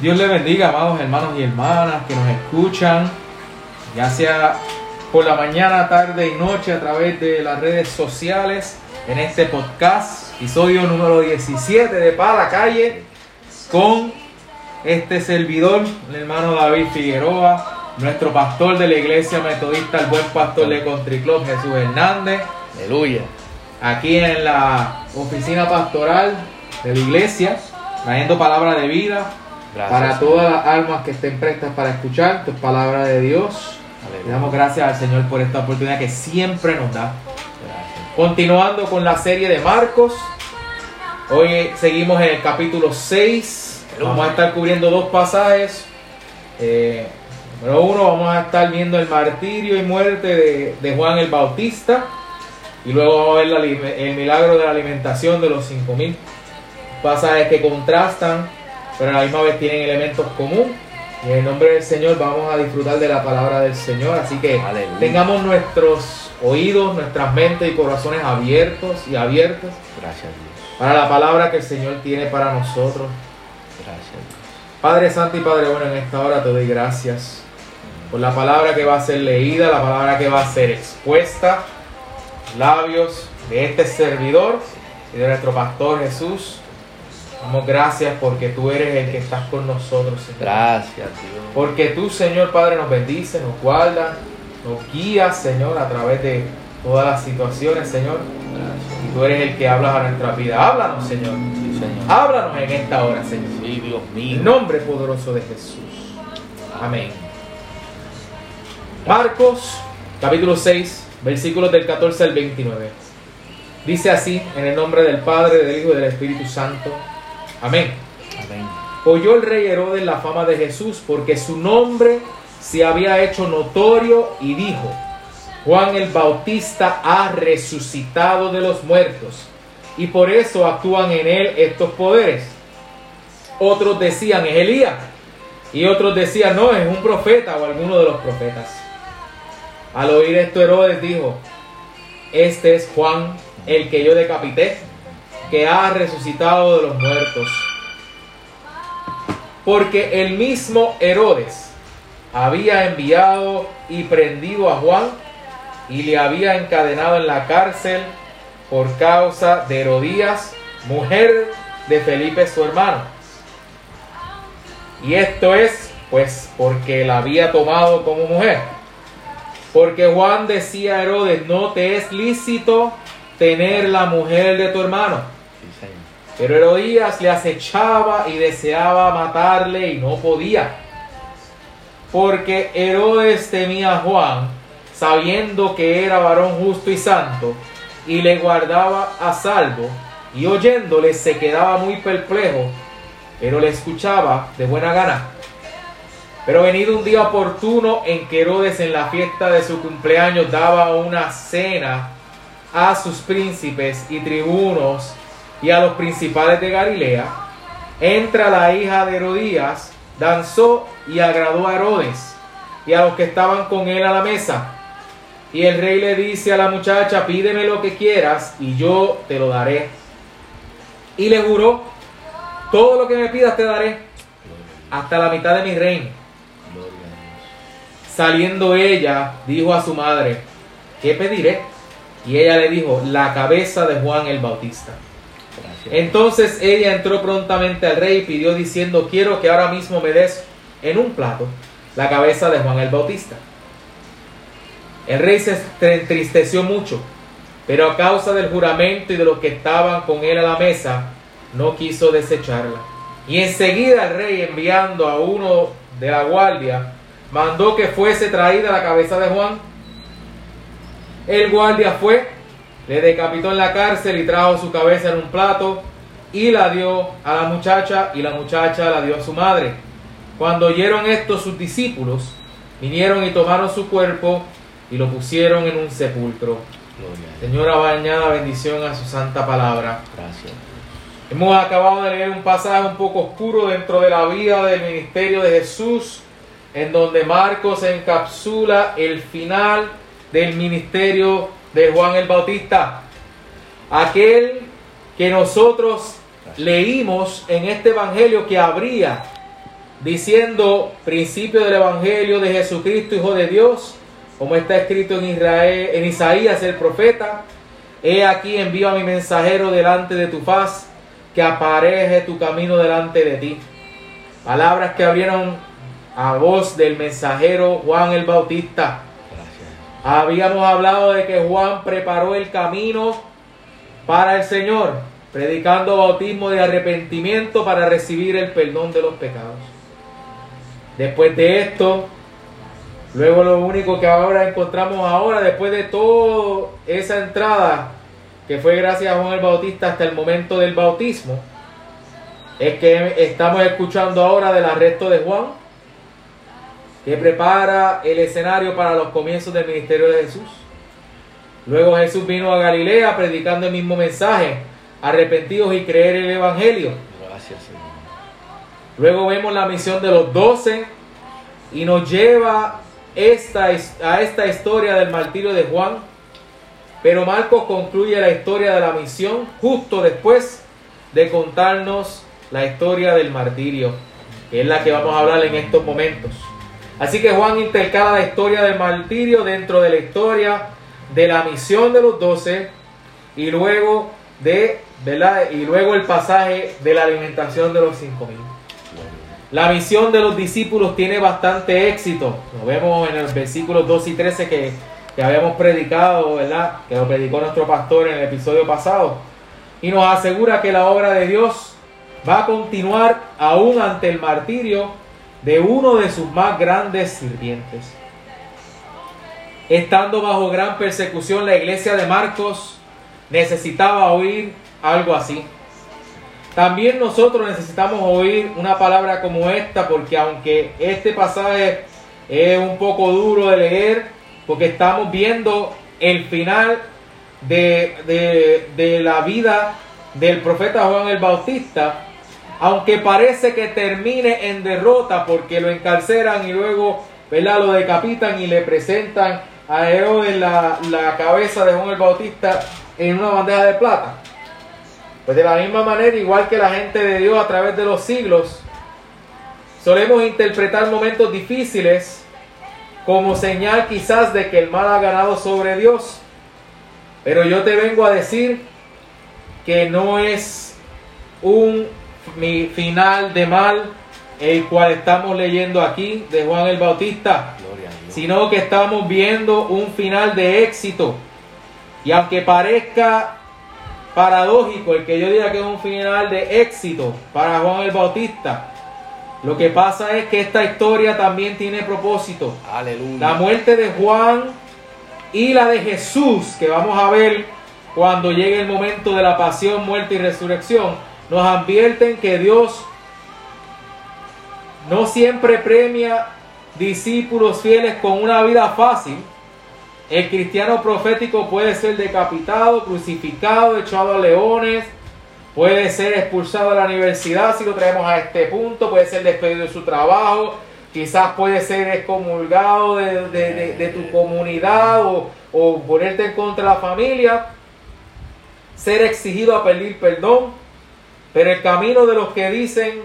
Dios le bendiga, amados hermanos y hermanas que nos escuchan, ya sea por la mañana, tarde y noche a través de las redes sociales en este podcast, episodio número 17 de Para Calle, con este servidor, el hermano David Figueroa, nuestro pastor de la iglesia metodista, el buen pastor de Country Club, Jesús Hernández. Aleluya. Aquí en la oficina pastoral de la iglesia, trayendo palabra de vida Gracias, para Señor. todas las almas que estén prestas para escuchar tu palabra de Dios. Le damos gracias al Señor por esta oportunidad que siempre nos da. Gracias. Continuando con la serie de Marcos, hoy seguimos en el capítulo 6. Vamos a estar cubriendo dos pasajes. Eh, número uno, vamos a estar viendo el martirio y muerte de, de Juan el Bautista. Y luego vamos a ver la el milagro de la alimentación de los 5000. Pasajes que contrastan, pero a la misma vez tienen elementos comunes. Y en el nombre del Señor vamos a disfrutar de la palabra del Señor. Así que Aleluya. tengamos nuestros oídos, nuestras mentes y corazones abiertos y abiertos Gracias, Dios. para la palabra que el Señor tiene para nosotros. Gracias, Dios. Padre Santo y Padre Bueno, en esta hora te doy gracias por la palabra que va a ser leída, la palabra que va a ser expuesta, labios de este servidor y de nuestro pastor Jesús. Damos gracias porque tú eres el que estás con nosotros, Señor. Gracias, Dios. Porque tú, Señor Padre, nos bendice, nos guarda, nos guía, Señor, a través de todas las situaciones, Señor. Gracias. Y tú eres el que hablas a nuestra vida. Háblanos, Señor. Sí, Señor. Háblanos en esta hora, Señor. Sí, Dios En mío. el nombre poderoso de Jesús. Amén. Marcos, capítulo 6, versículos del 14 al 29. Dice así, en el nombre del Padre, del Hijo y del Espíritu Santo. Amén. Amén. Oyó el rey Herodes la fama de Jesús porque su nombre se había hecho notorio y dijo, Juan el Bautista ha resucitado de los muertos y por eso actúan en él estos poderes. Otros decían, es Elías y otros decían, no, es un profeta o alguno de los profetas. Al oír esto Herodes dijo, este es Juan, el que yo decapité, que ha resucitado de los muertos porque el mismo Herodes había enviado y prendido a Juan y le había encadenado en la cárcel por causa de Herodías, mujer de Felipe su hermano. Y esto es, pues, porque la había tomado como mujer. Porque Juan decía a Herodes, no te es lícito tener la mujer de tu hermano. Pero Herodías le acechaba y deseaba matarle y no podía. Porque Herodes temía a Juan, sabiendo que era varón justo y santo, y le guardaba a salvo, y oyéndole se quedaba muy perplejo, pero le escuchaba de buena gana. Pero venido un día oportuno en que Herodes en la fiesta de su cumpleaños daba una cena a sus príncipes y tribunos y a los principales de Galilea, entra la hija de Herodías, danzó y agradó a Herodes y a los que estaban con él a la mesa. Y el rey le dice a la muchacha, pídeme lo que quieras y yo te lo daré. Y le juró, todo lo que me pidas te daré, hasta la mitad de mi reino. Saliendo ella, dijo a su madre, ¿qué pediré? Y ella le dijo, la cabeza de Juan el Bautista. Entonces ella entró prontamente al rey y pidió diciendo, quiero que ahora mismo me des en un plato la cabeza de Juan el Bautista. El rey se entristeció mucho, pero a causa del juramento y de los que estaban con él a la mesa, no quiso desecharla. Y enseguida el rey, enviando a uno de la guardia, mandó que fuese traída la cabeza de Juan. El guardia fue, le decapitó en la cárcel y trajo su cabeza en un plato y la dio a la muchacha y la muchacha la dio a su madre. Cuando oyeron esto sus discípulos, vinieron y tomaron su cuerpo y lo pusieron en un sepulcro. Señora, bañada bendición a su santa palabra. Gracias. Hemos acabado de leer un pasaje un poco oscuro dentro de la vida del ministerio de Jesús, en donde Marcos encapsula el final del ministerio de Juan el Bautista. Aquel que nosotros leímos en este evangelio que abría diciendo principio del Evangelio de Jesucristo, Hijo de Dios, como está escrito en Israel, en Isaías el profeta, he aquí envío a mi mensajero delante de tu faz, que apareje tu camino delante de ti. Palabras que abrieron a voz del mensajero Juan el Bautista. Habíamos hablado de que Juan preparó el camino para el Señor, predicando bautismo de arrepentimiento para recibir el perdón de los pecados. Después de esto, luego lo único que ahora encontramos ahora, después de toda esa entrada, que fue gracias a Juan el Bautista hasta el momento del bautismo, es que estamos escuchando ahora del arresto de Juan, que prepara el escenario para los comienzos del ministerio de Jesús. Luego Jesús vino a Galilea predicando el mismo mensaje, arrepentidos y creer el Evangelio. Gracias, Señor. Luego vemos la misión de los doce y nos lleva esta, a esta historia del martirio de Juan. Pero Marcos concluye la historia de la misión justo después de contarnos la historia del martirio, que es la que vamos a hablar en estos momentos. Así que Juan intercala la historia del martirio dentro de la historia de la misión de los doce y luego de, ¿verdad? Y luego el pasaje de la alimentación de los cinco mil. La misión de los discípulos tiene bastante éxito. Lo vemos en los versículos 2 y 13 que, que habíamos predicado, ¿verdad? Que lo predicó nuestro pastor en el episodio pasado. Y nos asegura que la obra de Dios va a continuar aún ante el martirio de uno de sus más grandes sirvientes. Estando bajo gran persecución, la iglesia de Marcos necesitaba oír algo así. También nosotros necesitamos oír una palabra como esta, porque aunque este pasaje es un poco duro de leer, porque estamos viendo el final de, de, de la vida del profeta Juan el Bautista, aunque parece que termine en derrota porque lo encarceran y luego ¿verdad? lo decapitan y le presentan a Herodes la, la cabeza de Juan el Bautista en una bandeja de plata. Pues de la misma manera, igual que la gente de Dios a través de los siglos, solemos interpretar momentos difíciles como señal quizás de que el mal ha ganado sobre Dios. Pero yo te vengo a decir que no es un mi final de mal el cual estamos leyendo aquí de Juan el Bautista, sino que estamos viendo un final de éxito. Y aunque parezca paradójico el que yo diga que es un final de éxito para Juan el Bautista, lo que pasa es que esta historia también tiene propósito. Aleluya. La muerte de Juan y la de Jesús, que vamos a ver cuando llegue el momento de la pasión, muerte y resurrección, nos advierten que Dios no siempre premia discípulos fieles con una vida fácil. El cristiano profético puede ser decapitado, crucificado, echado a leones, puede ser expulsado de la universidad si lo traemos a este punto, puede ser despedido de su trabajo, quizás puede ser excomulgado de, tu comunidad o, o ponerte en contra de la familia, ser exigido a pedir perdón, pero el camino de los que dicen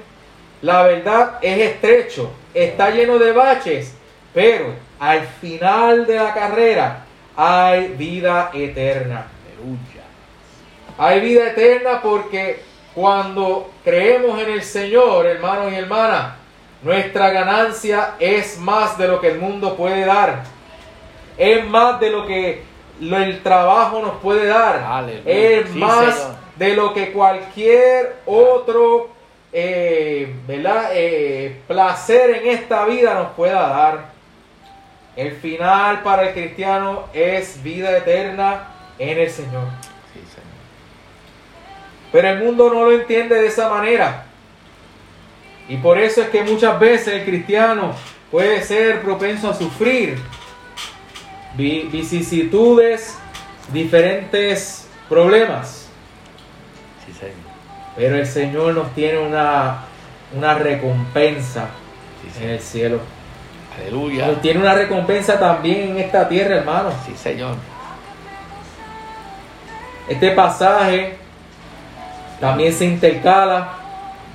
la verdad es estrecho, está lleno de baches, pero al final de la carrera hay vida eterna. Hay vida eterna porque cuando creemos en el Señor, hermanos y hermanas, nuestra ganancia es más de lo que el mundo puede dar. Es más de lo que el trabajo nos puede dar. Aleluya. Es Sí, más Señor. De lo que cualquier otro eh, ¿verdad? Eh, placer en esta vida nos pueda dar. El final para el cristiano es vida eterna en el Señor. Sí, Señor. Pero el mundo no lo entiende de esa manera. Y por eso es que muchas veces el cristiano puede ser propenso a sufrir vi- vicisitudes, diferentes problemas. Sí, Señor. Pero el Señor nos tiene una, una recompensa Sí, en el cielo. Aleluya. Nos tiene una recompensa también en esta tierra, hermanos. Sí, Señor. Este pasaje también se intercala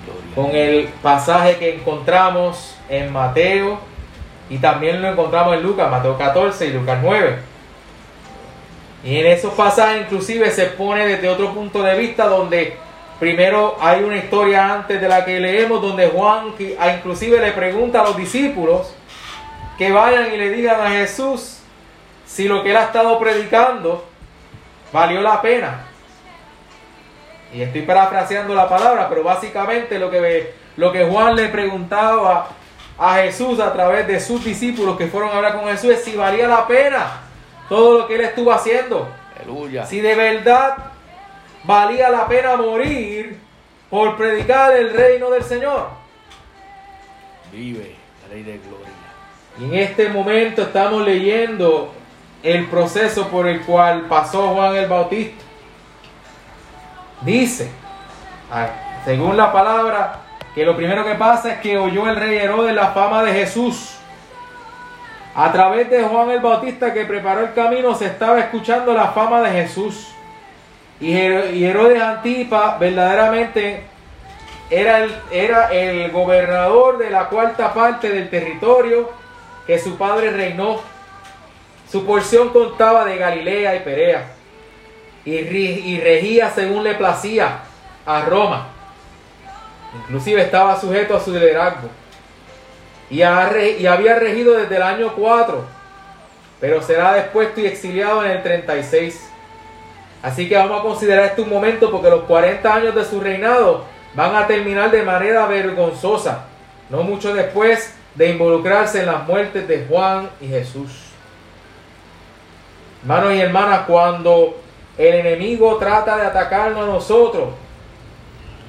Gloria con el pasaje que encontramos en Mateo y también lo encontramos en Lucas, Mateo 14 y Lucas 9. Y en esos pasajes inclusive se pone desde otro punto de vista donde primero hay una historia antes de la que leemos donde Juan que, a- inclusive le pregunta a los discípulos que vayan y le digan a Jesús si lo que él ha estado predicando valió la pena. Y estoy parafraseando la palabra, pero básicamente lo que, lo que Juan le preguntaba a Jesús a través de sus discípulos que fueron a hablar con Jesús es si valía la pena todo lo que él estuvo haciendo. Aleluya. Si de verdad valía la pena morir por predicar el reino del Señor. Vive, Rey de Gloria. Y en este momento estamos leyendo el proceso por el cual pasó Juan el Bautista. Dice, según la palabra, que lo primero que pasa es que oyó el rey Herodes la fama de Jesús. A través de Juan el Bautista que preparó el camino se estaba escuchando la fama de Jesús. Y Hero- y Herodes Antipa verdaderamente era el, era el gobernador de la cuarta parte del territorio que su padre reinó. Su porción contaba de Galilea y Perea y regía según le placía a Roma. Inclusive estaba sujeto a su liderazgo. Y, había regido desde el año 4, pero será despuesto y exiliado en el 36. Así que vamos a considerar este un momento porque los 40 años de su reinado van a terminar de manera vergonzosa, no mucho después de involucrarse en las muertes de Juan y Jesús. Hermanos y hermanas, cuando el enemigo trata de atacarnos a nosotros,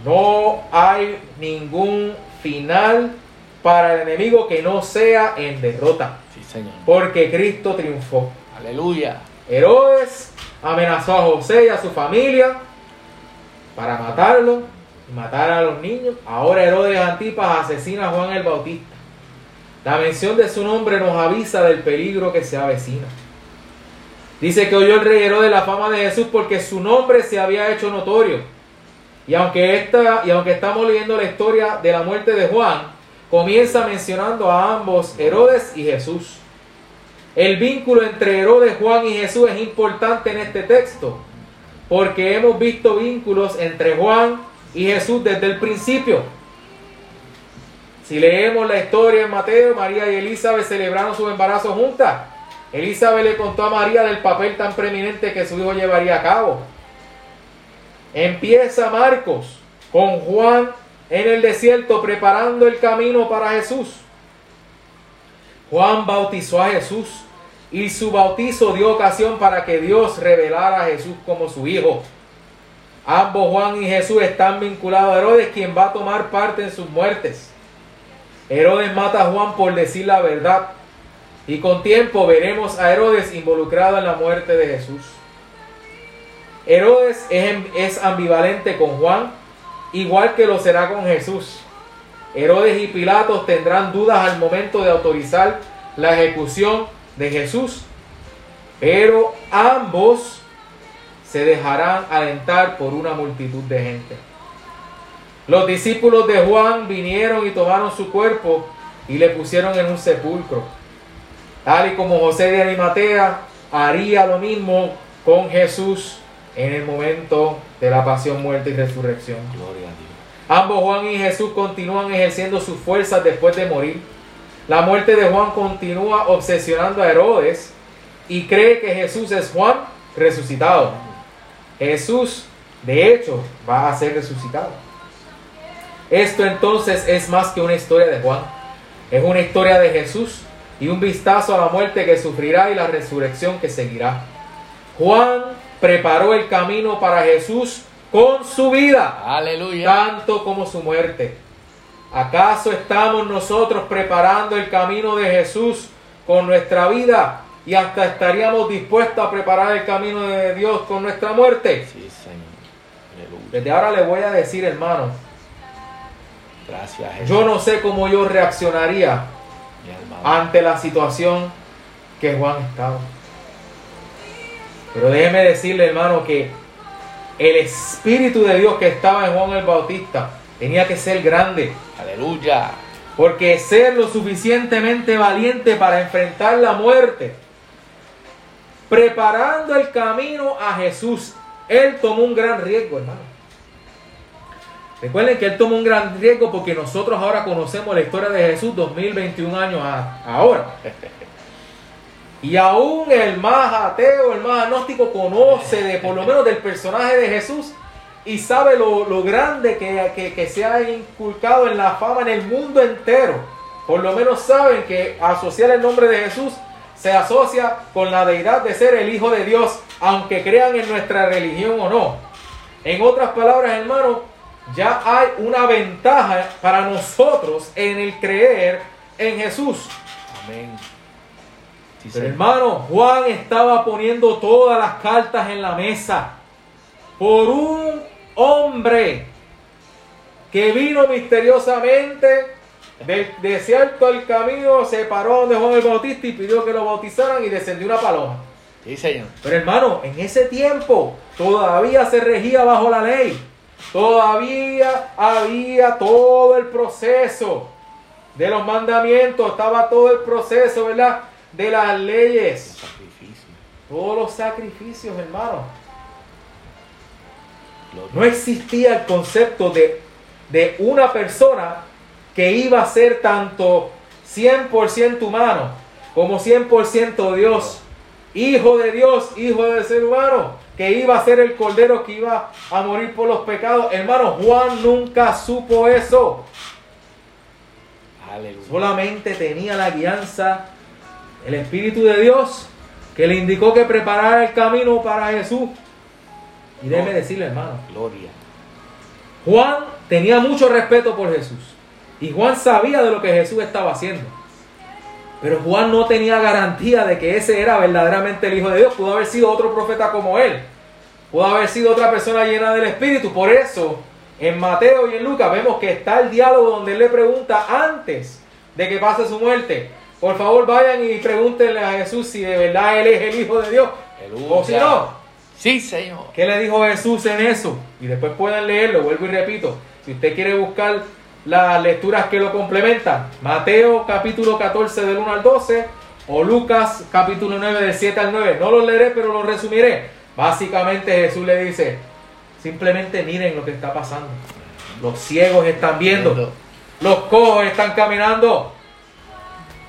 no hay ningún final para el enemigo que no sea en derrota, Sí, Señor. porque Cristo triunfó. Aleluya. Herodes amenazó a José y a su familia para matarlo y matar a los niños. Ahora Herodes Antipas asesina a Juan el Bautista. La mención de su nombre nos avisa del peligro que se avecina. Dice que oyó el rey Herodes la fama de Jesús porque su nombre se había hecho notorio. Y aunque, esta, y aunque estamos leyendo la historia de la muerte de Juan, comienza mencionando a ambos, Herodes y Jesús. El vínculo entre Herodes, Juan y Jesús es importante en este texto, porque hemos visto vínculos entre Juan y Jesús desde el principio. Si leemos la historia en Mateo, María y Elizabeth celebraron su embarazo juntas. Elizabeth le contó a María del papel tan preeminente que su hijo llevaría a cabo. Empieza Marcos con Juan en el desierto preparando el camino para Jesús. Juan bautizó a Jesús y su bautizo dio ocasión para que Dios revelara a Jesús como su hijo. Ambos, Juan y Jesús, están vinculados a Herodes, quien va a tomar parte en sus muertes. Herodes mata a Juan por decir la verdad. Y con tiempo veremos a Herodes involucrado en la muerte de Jesús. Herodes es, ambivalente con Juan, igual que lo será con Jesús. Herodes y Pilatos tendrán dudas al momento de autorizar la ejecución de Jesús, pero ambos se dejarán alentar por una multitud de gente. Los discípulos de Juan vinieron y tomaron su cuerpo y le pusieron en un sepulcro. Tal y como José de Arimatea haría lo mismo con Jesús en el momento de la pasión, muerte y resurrección. Gloria a Dios. Ambos Juan y Jesús continúan ejerciendo sus fuerzas después de morir. La muerte de Juan continúa obsesionando a Herodes y cree que Jesús es Juan resucitado. Jesús, de hecho, va a ser resucitado. Esto entonces es más que una historia de Juan. Es una historia de Jesús y un vistazo a la muerte que sufrirá y la resurrección que seguirá. Juan preparó el camino para Jesús con su vida Aleluya. tanto como su muerte. ¿Acaso estamos nosotros preparando el camino de Jesús con nuestra vida y hasta estaríamos dispuestos a preparar el camino de Dios con nuestra muerte? Sí, Señor. Aleluya. Desde ahora le voy a decir, hermano, Gracias, Jesús. yo no sé cómo yo reaccionaría ante la situación que Juan estaba. Pero déjeme decirle, hermano, que el Espíritu de Dios que estaba en Juan el Bautista tenía que ser grande. Aleluya. Porque ser lo suficientemente valiente para enfrentar la muerte, preparando el camino a Jesús, él tomó un gran riesgo, hermano. Recuerden que él tomó un gran riesgo porque nosotros ahora conocemos la historia de Jesús 2021 años a- ahora. Y aún el más ateo, el más agnóstico conoce de por lo menos del personaje de Jesús y sabe lo, lo grande que, que- que se ha inculcado en la fama en el mundo entero. Por lo menos saben que asociar el nombre de Jesús se asocia con la deidad de ser el Hijo de Dios, aunque crean en nuestra religión o no. En otras palabras, hermano, ya hay una ventaja para nosotros en el creer en Jesús. Amén. Sí, Pero hermano, Juan estaba poniendo todas las cartas en la mesa por un hombre que vino misteriosamente del desierto al camino, se paró donde Juan el Bautista y pidió que lo bautizaran y descendió una paloma. Sí, Señor. Pero hermano, en ese tiempo todavía se regía bajo la ley. Todavía había todo el proceso de los mandamientos, estaba todo el proceso, ¿verdad? De las leyes, todos los sacrificios, hermano. No existía el concepto de, de una persona que iba a ser tanto 100% humano como 100% Dios. Hijo de Dios, hijo del ser humano, que iba a ser el cordero que iba a morir por los pecados. Hermano, Juan nunca supo eso. Aleluya. Solamente tenía la guianza, el Espíritu de Dios, que le indicó que preparara el camino para Jesús. Y déjeme decirle, hermano, Gloria. Juan tenía mucho respeto por Jesús. Y Juan sabía de lo que Jesús estaba haciendo. Pero Juan no tenía garantía de que ese era verdaderamente el Hijo de Dios. Pudo haber sido otro profeta como él. Pudo haber sido otra persona llena del Espíritu. Por eso, en Mateo y en Lucas vemos que está el diálogo donde él le pregunta antes de que pase su muerte. Por favor, vayan y pregúntenle a Jesús si de verdad él es el Hijo de Dios. O si no, Sí, Señor. ¿Qué le dijo Jesús en eso? Y después pueden leerlo, vuelvo y repito. Si usted quiere buscar las lecturas que lo complementan, Mateo capítulo 14 del 1 al 12 o Lucas capítulo 9 del 7 al 9. No los leeré, pero los resumiré. Básicamente Jesús le dice, simplemente miren lo que está pasando. Los ciegos están viendo, los cojos están caminando,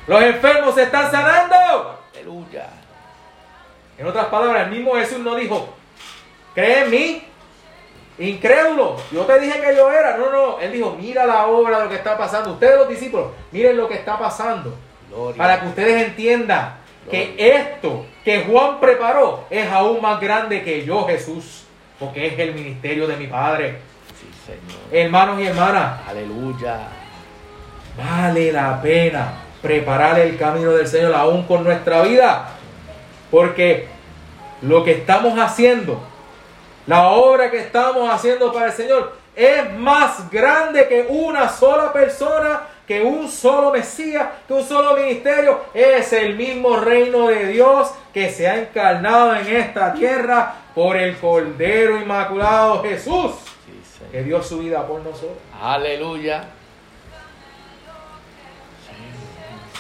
los enfermos se están sanando. Aleluya. En otras palabras, el mismo Jesús no dijo, cree en mí, incrédulo, yo te dije que yo era. No, no, él dijo, mira la obra de lo que está pasando. Ustedes los discípulos, miren lo que está pasando. Gloria. Para que ustedes entiendan que esto que Juan preparó es aún más grande que yo, Jesús, porque es el ministerio de mi Padre. Sí, Señor. Hermanos y hermanas, Aleluya. vale la pena preparar el camino del Señor aún con nuestra vida. Porque lo que estamos haciendo, la obra que estamos haciendo para el Señor, es más grande que una sola persona, que un solo Mesías, que un solo ministerio. Es el mismo reino de Dios que se ha encarnado en esta tierra por el Cordero Inmaculado Jesús, que dio su vida por nosotros. Aleluya.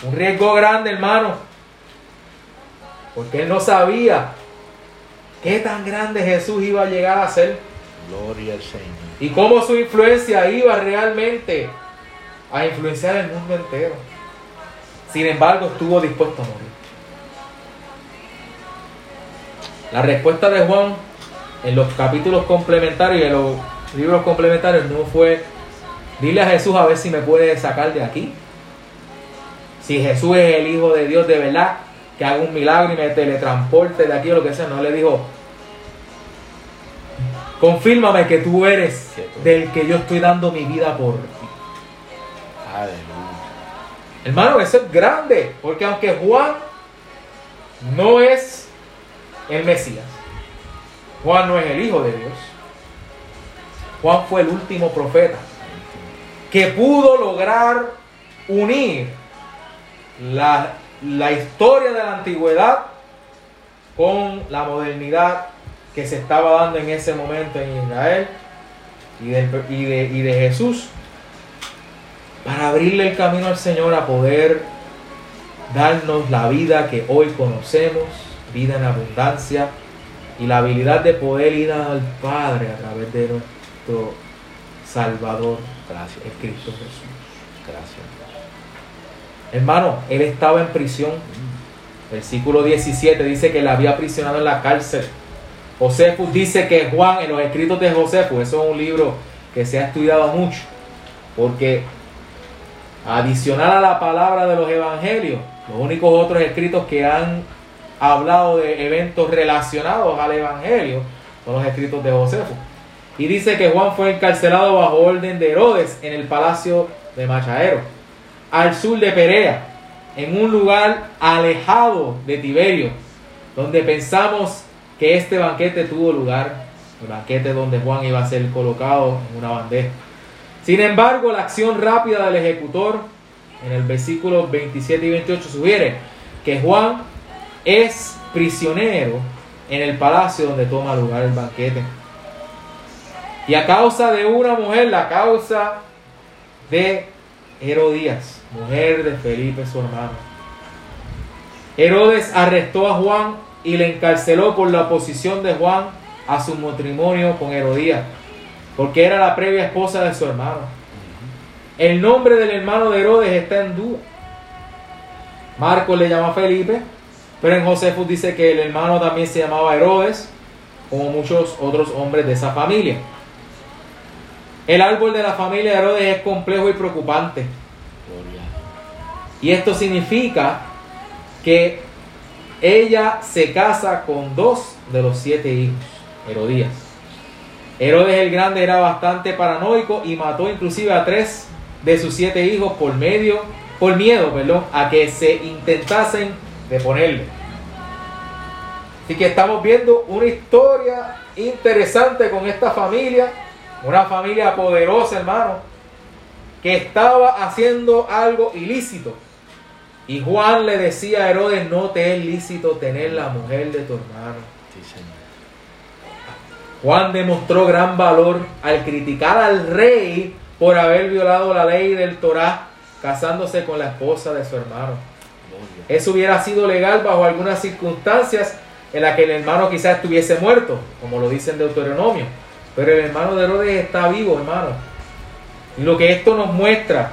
Un riesgo grande, hermano. Porque él no sabía qué tan grande Jesús iba a llegar a ser Gloria al Señor. y cómo su influencia iba realmente a influenciar el mundo entero. Sin embargo, estuvo dispuesto a morir. La respuesta de Juan en los capítulos complementarios y en los libros complementarios no fue, dile a Jesús a ver si me puede sacar de aquí. Si Jesús es el Hijo de Dios de verdad, que haga un milagro y me teletransporte de aquí o lo que sea. No le dijo, confírmame que tú eres del que yo estoy dando mi vida por ti. Aleluya. Hermano, eso es grande, porque aunque Juan no es el Mesías, Juan no es el Hijo de Dios, Juan fue el último profeta que pudo lograr unir la, la historia de la antigüedad con la modernidad que se estaba dando en ese momento en Israel y de, y de, y de Jesús para abrirle el camino al Señor a poder darnos la vida que hoy conocemos, vida en abundancia y la habilidad de poder ir al Padre a través de nuestro Salvador, Gracias. el Cristo Jesús. Gracias. Hermano, él estaba en prisión. Versículo 17 dice que la había aprisionado en la cárcel. Josefus dice que Juan, en los escritos de Josefus, eso es un libro que se ha estudiado mucho, porque adicional a la palabra de los evangelios, los únicos otros escritos que han hablado de eventos relacionados al evangelio son los escritos de Josefus. Y dice que Juan fue encarcelado bajo orden de Herodes en el palacio de Machaero, al sur de Perea, en un lugar alejado de Tiberio, donde pensamos que este banquete tuvo lugar, el banquete donde Juan iba a ser colocado en una bandeja. Sin embargo, la acción rápida del ejecutor en el versículo 27 y 28 sugiere que Juan es prisionero en el palacio donde toma lugar el banquete. Y a causa de una mujer, la causa de Herodías, mujer de Felipe su hermano. Herodes arrestó a Juan y le encarceló por la oposición de Juan a su matrimonio con Herodías, porque era la previa esposa de su hermano. El nombre del hermano de Herodes está en duda. Marcos le llama Felipe, pero en Josefus dice que el hermano también se llamaba Herodes, como muchos otros hombres de esa familia. El árbol de la familia de Herodes es complejo y preocupante. Y esto significa que ella se casa con dos de los siete hijos, Herodías. Herodes el Grande era bastante paranoico y mató inclusive a tres de sus siete hijos por medio, por miedo, perdón, a que se intentasen deponerle. Así que estamos viendo una historia interesante con esta familia, una familia poderosa, hermano, que estaba haciendo algo ilícito. Y Juan le decía a Herodes, no te es lícito tener la mujer de tu hermano. Sí, Señor. Juan demostró gran valor al criticar al rey por haber violado la ley del Torá, casándose con la esposa de su hermano. Eso hubiera sido legal bajo algunas circunstancias en las que el hermano quizás estuviese muerto, como lo dice en Deuteronomio. Pero el hermano de Herodes está vivo, hermano. Y lo que esto nos muestra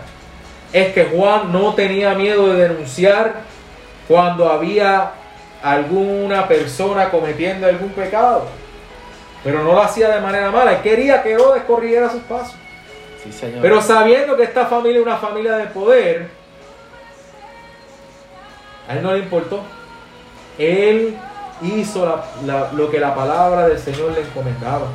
es que Juan no tenía miedo de denunciar cuando había alguna persona cometiendo algún pecado. Pero no lo hacía de manera mala. Él quería que Herodes corriera sus pasos. Sí, Señor. Pero sabiendo que esta familia es una familia de poder, a él no le importó. Él hizo la- la- lo que la palabra del Señor le encomendaba.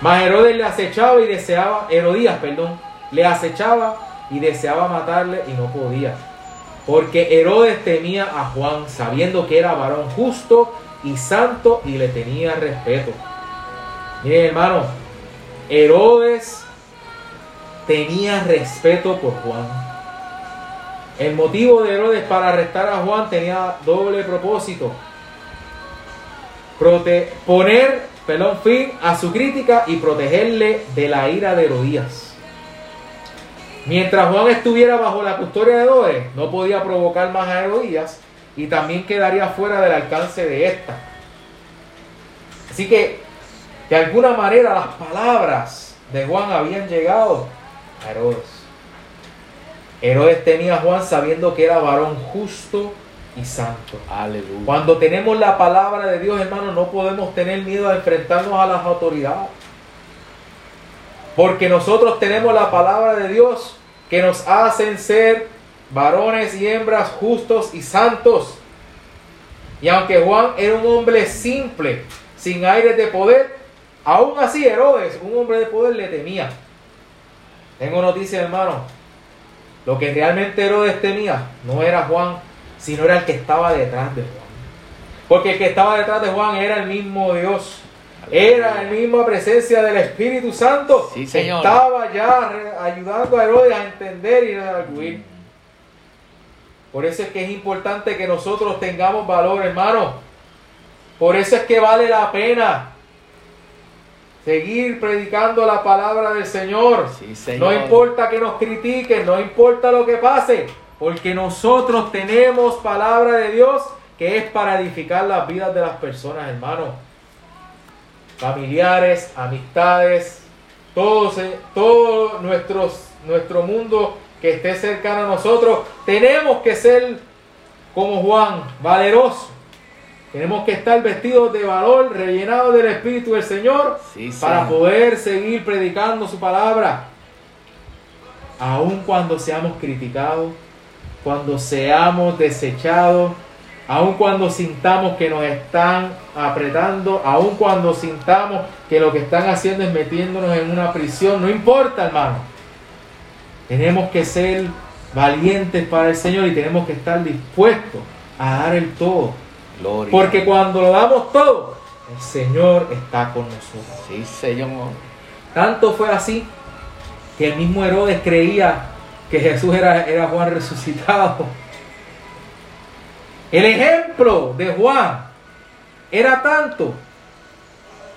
Mas Herodes le acechaba y deseaba, Herodías, perdón, le acechaba y deseaba matarle y no podía. Porque Herodes temía a Juan, sabiendo que era varón justo y santo y le tenía respeto. Miren, hermano, Herodes tenía respeto por Juan. El motivo de Herodes para arrestar a Juan tenía doble propósito. Prote- poner perdón, fin a su crítica y protegerle de la ira de Herodías. Mientras Juan estuviera bajo la custodia de Herodes, no podía provocar más a Herodías y también quedaría fuera del alcance de esta. Así que, de alguna manera, las palabras de Juan habían llegado a Herodes. Herodes tenía a Juan sabiendo que era varón justo y santo. Aleluya. Cuando tenemos la palabra de Dios, hermano, no podemos tener miedo a enfrentarnos a las autoridades. Porque nosotros tenemos la palabra de Dios que nos hacen ser varones y hembras justos y santos. Y aunque Juan era un hombre simple, sin aires de poder, aún así Herodes, un hombre de poder, le temía. Tengo noticias, hermano. Lo que realmente Herodes temía no era Juan, sino era el que estaba detrás de Juan. Porque el que estaba detrás de Juan era el mismo Dios. Era la misma presencia del Espíritu Santo. Sí, señor. Estaba ya ayudando a Herodes a entender y a arguir. Por eso es que es importante que nosotros tengamos valor, hermano. Por eso es que vale la pena seguir predicando la palabra del Señor. Sí, No Señor. importa que nos critiquen, no importa lo que pase, porque nosotros tenemos palabra de Dios que es para edificar las vidas de las personas, hermanos. Familiares, amistades, todos, todo nuestros, nuestro mundo que esté cercano a nosotros, tenemos que ser como Juan, valeroso. Tenemos que estar vestidos de valor, rellenados del Espíritu del Señor, Sí, para poder seguir predicando su palabra. Aun cuando seamos criticados, cuando seamos desechados, aun cuando sintamos que nos están apretando, aun cuando sintamos que lo que están haciendo es metiéndonos en una prisión, no importa, hermano. Tenemos que ser valientes para el Señor y tenemos que estar dispuestos a dar el todo. Gloria. Porque cuando lo damos todo, el Señor está con nosotros. Sí, Señor. Tanto fue así que el mismo Herodes creía que Jesús era, era Juan resucitado. El ejemplo de Juan era tanto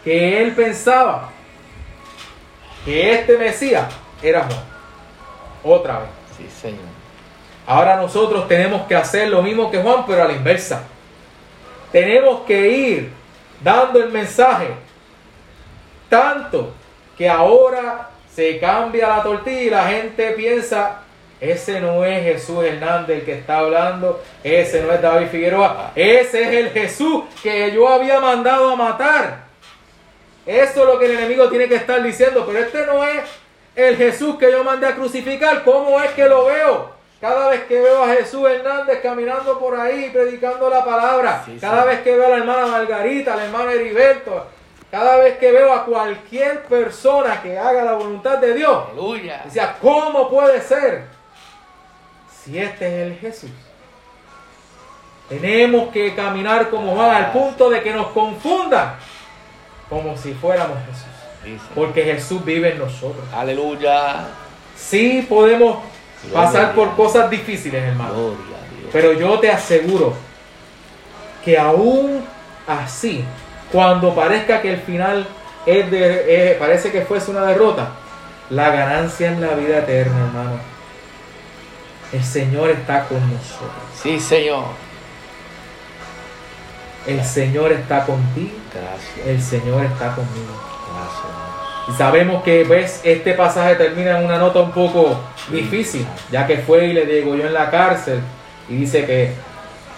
que él pensaba que este Mesías era Juan. Otra vez. Sí, Señor. Ahora nosotros tenemos que hacer lo mismo que Juan, pero a la inversa. Tenemos que ir dando el mensaje. Tanto que ahora se cambia la tortilla y la gente piensa, ese no es Jesús Hernández el que está hablando, ese no es David Figueroa, ese es el Jesús que yo había mandado a matar. Eso es lo que el enemigo tiene que estar diciendo, pero este no es el Jesús que yo mandé a crucificar. ¿Cómo es que lo veo? Cada vez que veo a Jesús Hernández caminando por ahí predicando la palabra, Sí, cada sí. vez que veo a la hermana Margarita, a la hermana Heriberto, cada vez que veo a cualquier persona que haga la voluntad de Dios, Aleluya. decía, ¿cómo puede ser si este es el Jesús? Tenemos que caminar como Juan al punto de que nos confundan como si fuéramos Jesús. Porque Jesús vive en nosotros. Aleluya. Sí podemos pasar por cosas difíciles, hermano. Gloria a Dios. Pero yo te aseguro que aún así, cuando parezca que el final es de, eh, parece que fuese una derrota, la ganancia es la vida eterna, hermano. El Señor está con nosotros. Sí, Señor. El Señor está contigo. Gracias. El Señor está conmigo. Gracias. Y sabemos que pues, este pasaje termina en una nota un poco difícil, ya que fue y le degolló en la cárcel. Y dice que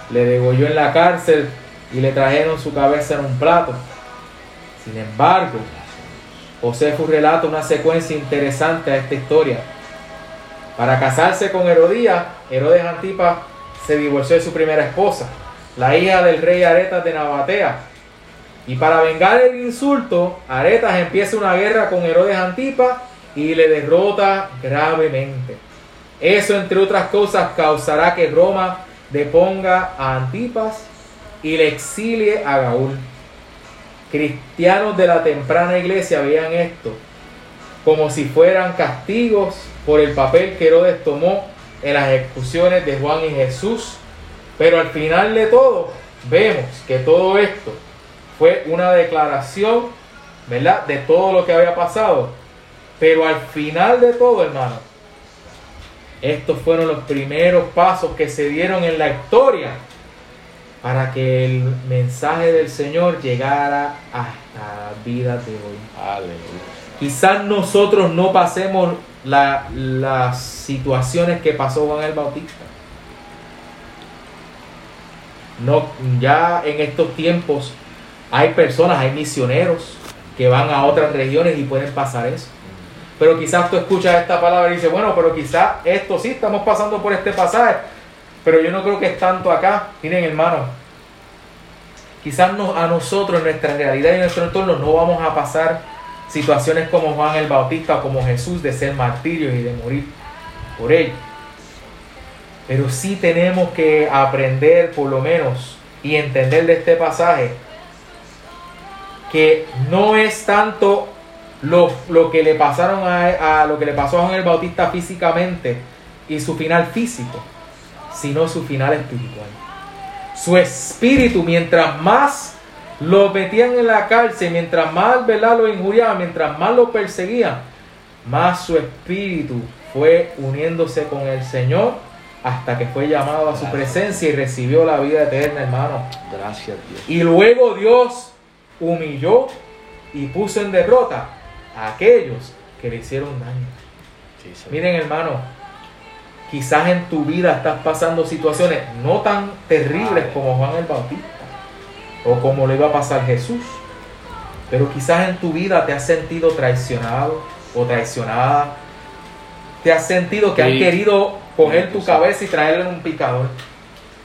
le degolló en la cárcel y le trajeron su cabeza en un plato. Sin embargo, Josefo relata una secuencia interesante a esta historia. Para casarse con Herodías, Herodes Antipas se divorció de su primera esposa, la hija del rey Aretas de Nabatea. Y para vengar el insulto, Aretas empieza una guerra con Herodes Antipas y le derrota gravemente. Eso, entre otras cosas, causará que Roma deponga a Antipas y le exilie a Gaúl. Cristianos de la temprana iglesia veían esto como si fueran castigos por el papel que Herodes tomó en las ejecuciones de Juan y Jesús. Pero al final de todo, vemos que todo esto fue una declaración, ¿verdad? De todo lo que había pasado. Pero al final de todo, hermano, estos fueron los primeros pasos que se dieron en la historia para que el mensaje del Señor llegara hasta la vida de hoy. Aleluya. Quizás nosotros no pasemos la- las situaciones que pasó Juan el Bautista. No, ya en estos tiempos hay personas, hay misioneros que van a otras regiones y pueden pasar eso. Pero quizás tú escuchas esta palabra y dices, bueno, pero quizás esto sí, estamos pasando por este pasaje, pero yo no creo que es tanto acá. Miren, hermanos, quizás no- a nosotros, en nuestra realidad y en nuestro entorno, no vamos a pasar situaciones como Juan el Bautista o como Jesús de ser martirios y de morir por ellos. Pero sí tenemos que aprender por lo menos y entender de este pasaje que no es tanto lo, lo que le pasaron a, a lo que le pasó a Juan el Bautista físicamente y su final físico, sino su final espiritual. Su espíritu, mientras más lo metían en la cárcel, mientras más ¿verdad? lo injuriaban, mientras más lo perseguían, más su espíritu fue uniéndose con el Señor hasta que fue llamado a su presencia y recibió la vida eterna, hermano. Gracias, Dios. Y luego Dios humilló y puso en derrota a aquellos que le hicieron daño. Sí. Miren, hermano, quizás en tu vida estás pasando situaciones no tan terribles como Juan el Bautista o como le iba a pasar Jesús, pero quizás en tu vida te has sentido traicionado o traicionada, te has sentido que han querido coger tu Santo. cabeza y traerla en un picador.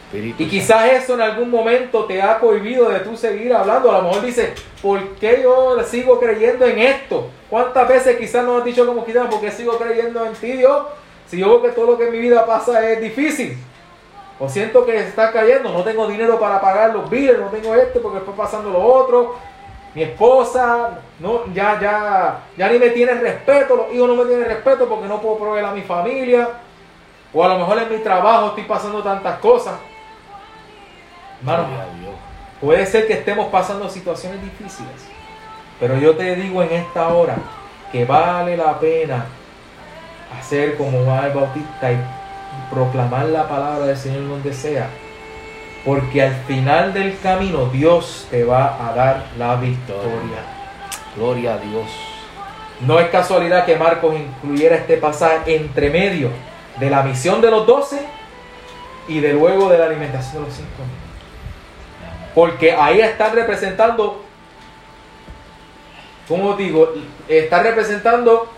Espíritu Y quizás eso en algún momento te ha cohibido de tú seguir hablando. A lo mejor dices, ¿por qué yo sigo creyendo en esto? ¿Cuántas veces quizás nos has dicho como quizás, ¿por qué sigo creyendo en ti, Dios? Si yo veo que todo lo que en mi vida pasa es difícil. O siento que está cayendo, no tengo dinero para pagar los billes, no tengo esto porque está pasando lo otro. Mi esposa no, ya, ya, ya ni me tiene respeto, los hijos no me tienen respeto porque no puedo proveer a mi familia. O a lo mejor en mi trabajo estoy pasando tantas cosas. Hermano, puede ser que estemos pasando situaciones difíciles, pero yo te digo en esta hora que vale la pena hacer como Juan el Bautista y proclamar la palabra del Señor donde sea, porque al final del camino Dios te va a dar la victoria. Gloria a Dios. No es casualidad que Marcos incluyera este pasaje entre medio de la misión de los doce y de luego de la alimentación de los cinco. Porque ahí están representando, ¿cómo digo? Están representando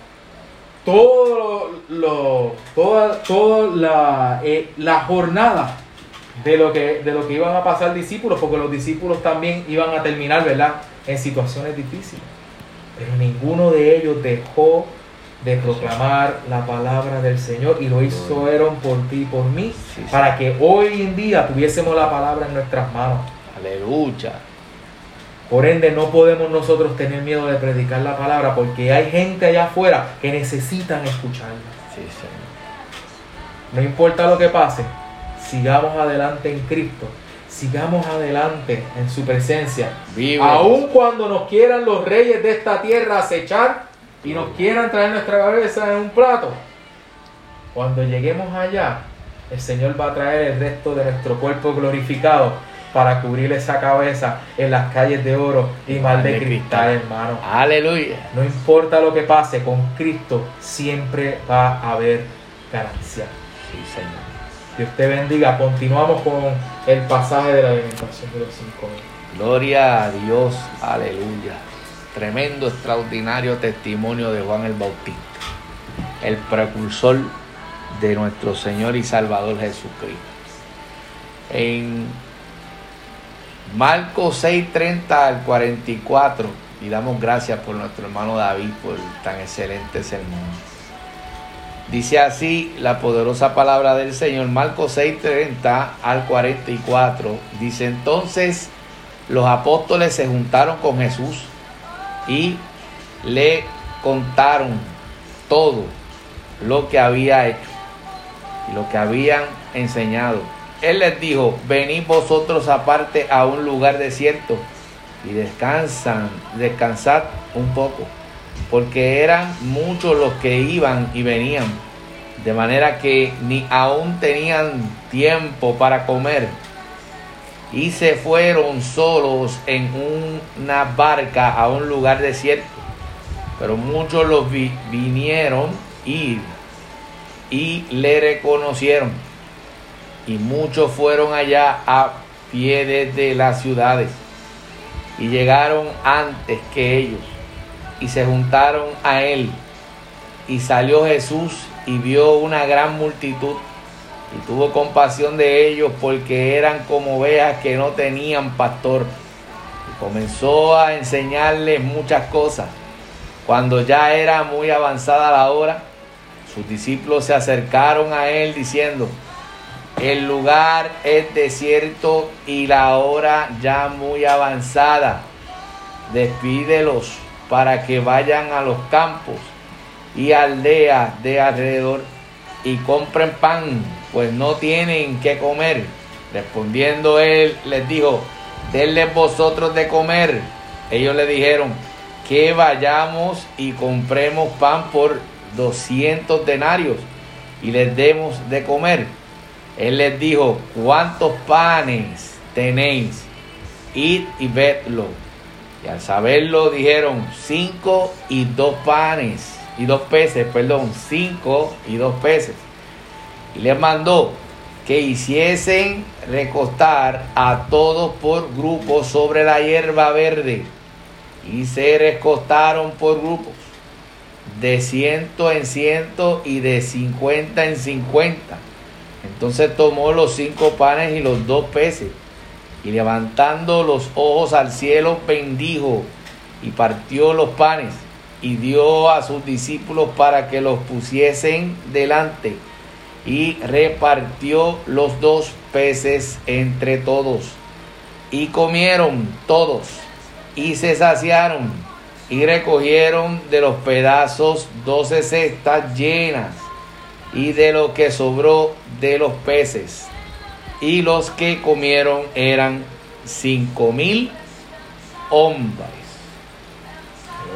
todo lo, toda, toda la, eh, la jornada de lo, que, de lo que iban a pasar discípulos, porque los discípulos también iban a terminar, ¿verdad? En situaciones difíciles. Pero ninguno de ellos dejó de proclamar la palabra del Señor y lo hicieron por ti y por mí, para que hoy en día tuviésemos la palabra en nuestras manos. Aleluya. Por ende, no podemos nosotros tener miedo de predicar la palabra porque hay gente allá afuera que necesitan escucharla. Sí, Señor. No importa lo que pase, sigamos adelante en Cristo, sigamos adelante en su presencia. Vive. Aun cuando nos quieran los reyes de esta tierra acechar y nos quieran traer nuestra cabeza en un plato, cuando lleguemos allá, el Señor va a traer el resto de nuestro cuerpo glorificado para cubrir esa cabeza en las calles de oro y mal de cristal, hermano. Aleluya. No importa lo que pase, con Cristo siempre va a haber ganancia. Sí, Señor. Dios te bendiga. Continuamos con el pasaje de la alimentación de los cinco mil. Gloria a Dios. Aleluya. Tremendo, extraordinario testimonio de Juan el Bautista. El precursor de nuestro Señor y Salvador Jesucristo. En Marcos 6:30 al 44, y damos gracias por nuestro hermano David por tan excelente sermón. Dice así la poderosa palabra del Señor, Marcos 6:30 al 44. Dice entonces los apóstoles se juntaron con Jesús y le contaron todo lo que había hecho y lo que habían enseñado. Él les dijo, venid vosotros aparte a un lugar desierto y descansan, descansad un poco, porque eran muchos los que iban y venían, de manera que ni aún tenían tiempo para comer. Y se fueron solos en una barca a un lugar desierto. Pero muchos los vi- vinieron y le reconocieron. Y muchos fueron allá a pie desde las ciudades. Y llegaron antes que ellos. Y se juntaron a él. Y salió Jesús y vio una gran multitud. Y tuvo compasión de ellos porque eran como ovejas que no tenían pastor. Y comenzó a enseñarles muchas cosas. Cuando ya era muy avanzada la hora, sus discípulos se acercaron a él diciendo, el lugar es desierto y la hora ya muy avanzada. Despídelos para que vayan a los campos y aldeas de alrededor y compren pan, pues no tienen que comer. Respondiendo él les dijo, denles vosotros de comer. Ellos le dijeron, que vayamos y compremos pan por 200 denarios y les demos de comer. Él les dijo, ¿cuántos panes tenéis? Id y vedlo. Y al saberlo dijeron, cinco y dos panes, y dos peces, perdón, cinco y dos peces. Y les mandó que hiciesen recostar a todos por grupos sobre la hierba verde. Y se recostaron por grupos, de ciento en ciento y de cincuenta en cincuenta. Entonces tomó los cinco panes y los dos peces y levantando los ojos al cielo bendijo y partió los panes y dio a sus discípulos para que los pusiesen delante y repartió los dos peces entre todos. Y comieron todos y se saciaron y recogieron de los pedazos doce cestas llenas y de lo que sobró de los peces y los que comieron eran cinco mil hombres.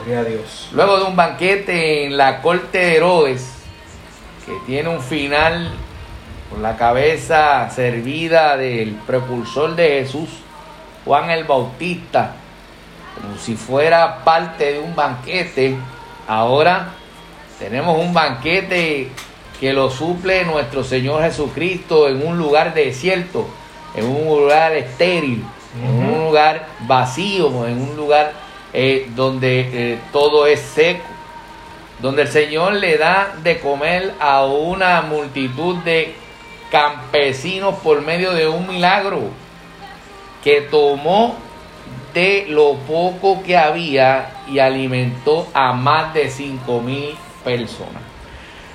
Gloria a Dios. Luego de un banquete en la corte de Herodes, que tiene un final con la cabeza servida del propulsor de Jesús, Juan el Bautista, como si fuera parte de un banquete, ahora tenemos un banquete que lo suple nuestro Señor Jesucristo en un lugar desierto, en un lugar estéril, en un lugar vacío, en un lugar eh, donde eh, todo es seco, donde el Señor le da de comer a una multitud de campesinos por medio de un milagro que tomó de lo poco que había y alimentó a más de cinco mil personas.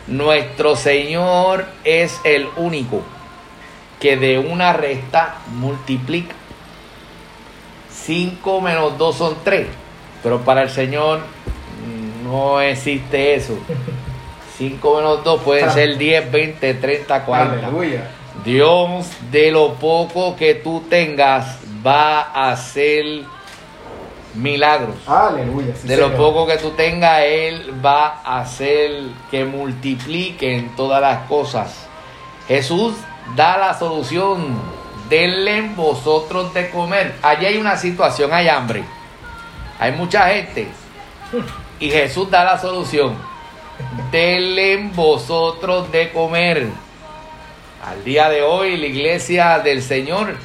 Nuestro Señor es el único que de una resta multiplica. 5 menos 2 son 3, pero para el Señor no existe eso. 5 menos 2 pueden ser 10, 20, 30, 40. Aleluya. Dios de lo poco que tú tengas va a hacer milagros. Aleluya. sí, De lo poco que tú tengas, Él va a hacer que multipliquen todas las cosas. Jesús da la solución. Denle vosotros de comer. Allí hay una situación, hay hambre. Hay mucha gente. Y Jesús da la solución. Denle vosotros de comer. Al día de hoy, la iglesia del Señor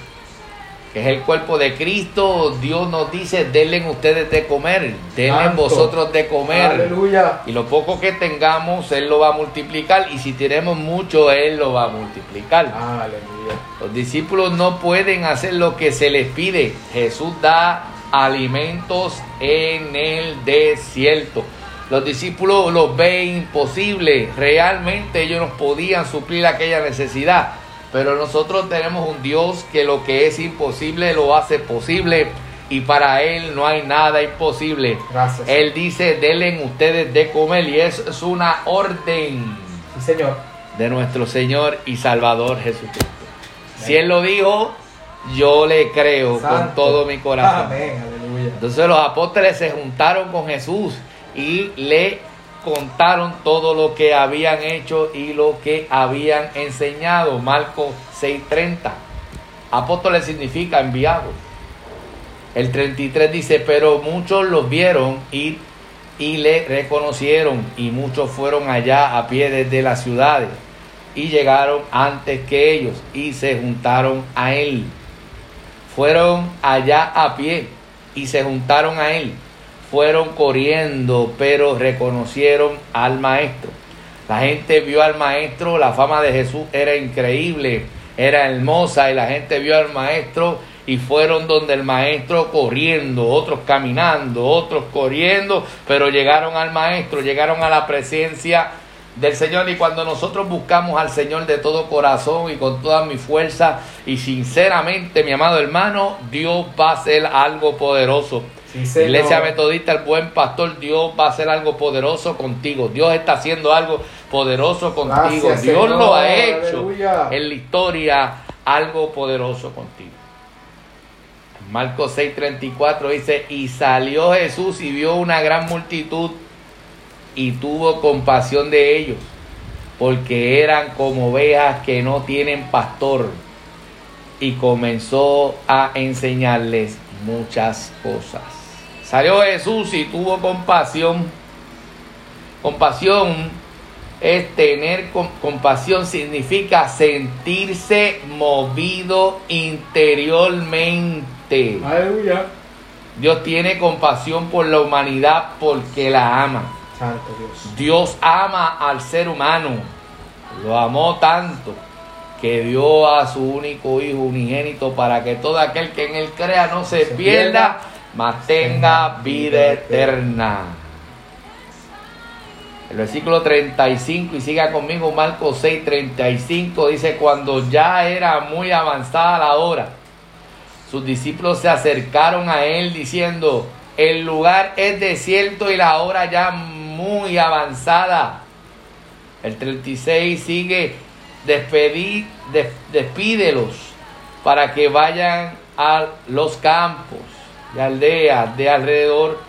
que es el cuerpo de Cristo, Dios nos dice, denle ustedes de comer, denle vosotros de comer. Aleluya. Y lo poco que tengamos, Él lo va a multiplicar. Y si tenemos mucho, Él lo va a multiplicar. Aleluya. Los discípulos no pueden hacer lo que se les pide. Jesús da alimentos en el desierto. Los discípulos los ven imposible. Realmente ellos no podían suplir aquella necesidad. Pero nosotros tenemos un Dios que lo que es imposible lo hace posible. Y para Él no hay nada imposible. Gracias. Él dice, denle ustedes de comer. Y eso es una orden Sí, Señor. de nuestro Señor y Salvador Jesucristo. Si Él lo dijo, yo le creo con todo mi corazón. Amén. Aleluya. Entonces los apóstoles se juntaron con Jesús y le contaron todo lo que habían hecho y lo que habían enseñado. Marcos 6:30. Apóstoles significa enviados. El 33 dice, pero muchos los vieron y, y le reconocieron y muchos fueron allá a pie desde las ciudades y llegaron antes que ellos y se juntaron a él. Fueron allá a pie y se juntaron a él. Fueron corriendo, pero reconocieron al maestro. La gente vio al maestro, la fama de Jesús era increíble, era hermosa y la gente vio al maestro y fueron donde el maestro corriendo, otros caminando, otros corriendo, pero llegaron al maestro, llegaron a la presencia del Señor y cuando nosotros buscamos al Señor de todo corazón y con toda mi fuerza y sinceramente, mi amado hermano, Dios va a hacer algo poderoso. Sí. Iglesia Metodista, el buen pastor, Dios va a hacer algo poderoso contigo. Dios está haciendo algo poderoso contigo. Gracias, Dios Señor. lo ha hecho Aleluya. en la historia, algo poderoso contigo. Marcos 6:34 dice, y salió Jesús y vio una gran multitud y tuvo compasión de ellos, porque eran como ovejas que no tienen pastor, y comenzó a enseñarles muchas cosas. Salió Jesús y tuvo compasión. Compasión es tener compasión, significa sentirse movido interiormente. Aleluya. Dios tiene compasión por la humanidad porque la ama. Santo Dios. Dios ama al ser humano. Lo amó tanto que dio a su único Hijo unigénito para que todo aquel que en él crea no se, pierda, mas tenga vida eterna. El versículo 35, y siga conmigo, Marcos 6, 35, dice, cuando ya era muy avanzada la hora, sus discípulos se acercaron a él diciendo, el lugar es desierto y la hora ya muy avanzada. El 36 sigue, despedí, despídelos para que vayan a los campos de aldeas de alrededor